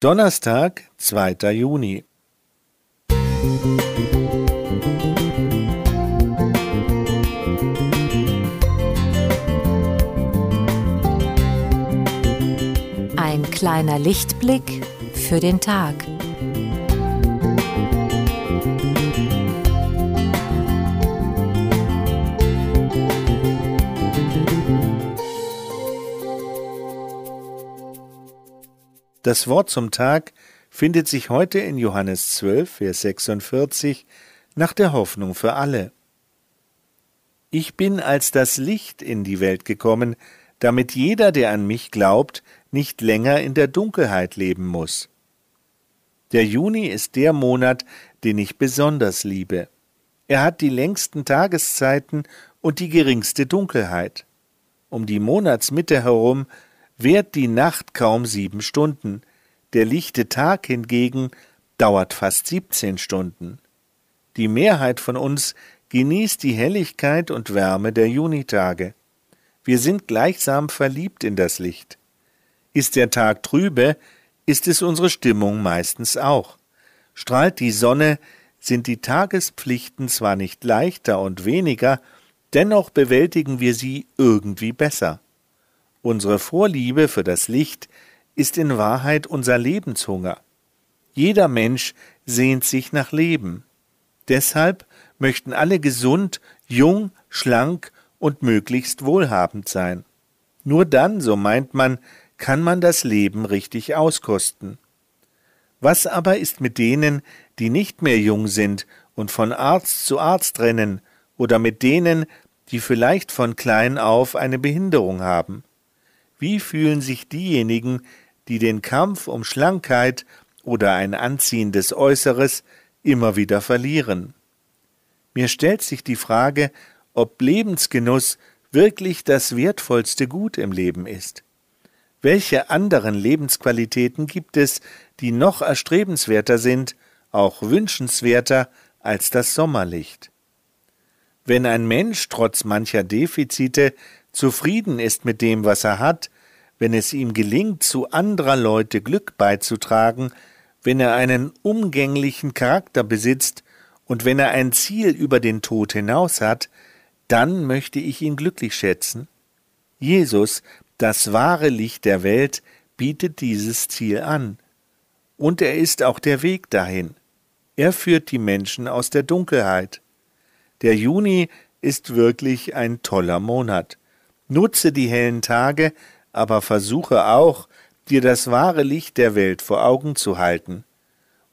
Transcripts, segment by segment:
Donnerstag, 2. Juni. Ein kleiner Lichtblick für den Tag. Das Wort zum Tag findet sich heute in Johannes 12, Vers 46 nach der Hoffnung für alle. Ich bin als das Licht in die Welt gekommen, damit jeder, der an mich glaubt, nicht länger in der Dunkelheit leben muss. Der Juni ist der Monat, den ich besonders liebe. Er hat die längsten Tageszeiten und die geringste Dunkelheit. Um die Monatsmitte herum währt die Nacht kaum sieben Stunden, der lichte Tag hingegen dauert fast siebzehn Stunden. Die Mehrheit von uns genießt die Helligkeit und Wärme der Junitage. Wir sind gleichsam verliebt in das Licht. Ist der Tag trübe, ist es unsere Stimmung meistens auch. Strahlt die Sonne, sind die Tagespflichten zwar nicht leichter und weniger, dennoch bewältigen wir sie irgendwie besser. Unsere Vorliebe für das Licht ist in Wahrheit unser Lebenshunger. Jeder Mensch sehnt sich nach Leben. Deshalb möchten alle gesund, jung, schlank und möglichst wohlhabend sein. Nur dann, so meint man, kann man das Leben richtig auskosten. Was aber ist mit denen, die nicht mehr jung sind und von Arzt zu Arzt rennen, oder mit denen, die vielleicht von klein auf eine Behinderung haben? Wie fühlen sich diejenigen, die den Kampf um Schlankheit oder ein anziehendes Äußeres immer wieder verlieren? Mir stellt sich die Frage, ob Lebensgenuss wirklich das wertvollste Gut im Leben ist. Welche anderen Lebensqualitäten gibt es, die noch erstrebenswerter sind, auch wünschenswerter als das Sommerlicht? Wenn ein Mensch trotz mancher Defizite zufrieden ist mit dem, was er hat, wenn es ihm gelingt, zu anderer Leute Glück beizutragen, wenn er einen umgänglichen Charakter besitzt und wenn er ein Ziel über den Tod hinaus hat, dann möchte ich ihn glücklich schätzen. Jesus, das wahre Licht der Welt, bietet dieses Ziel an. Und er ist auch der Weg dahin. Er führt die Menschen aus der Dunkelheit. Der Juni ist wirklich ein toller Monat. Nutze die hellen Tage, aber versuche auch, dir das wahre Licht der Welt vor Augen zu halten.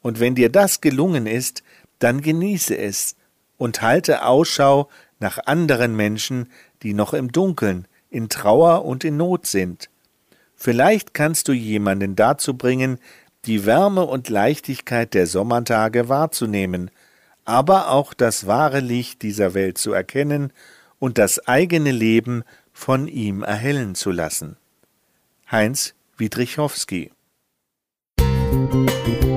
Und wenn dir das gelungen ist, dann genieße es und halte Ausschau nach anderen Menschen, die noch im Dunkeln, in Trauer und in Not sind. Vielleicht kannst du jemanden dazu bringen, die Wärme und Leichtigkeit der Sommertage wahrzunehmen, aber auch das wahre Licht dieser Welt zu erkennen und das eigene Leben von ihm erhellen zu lassen. Heinz Wiedrichowski Musik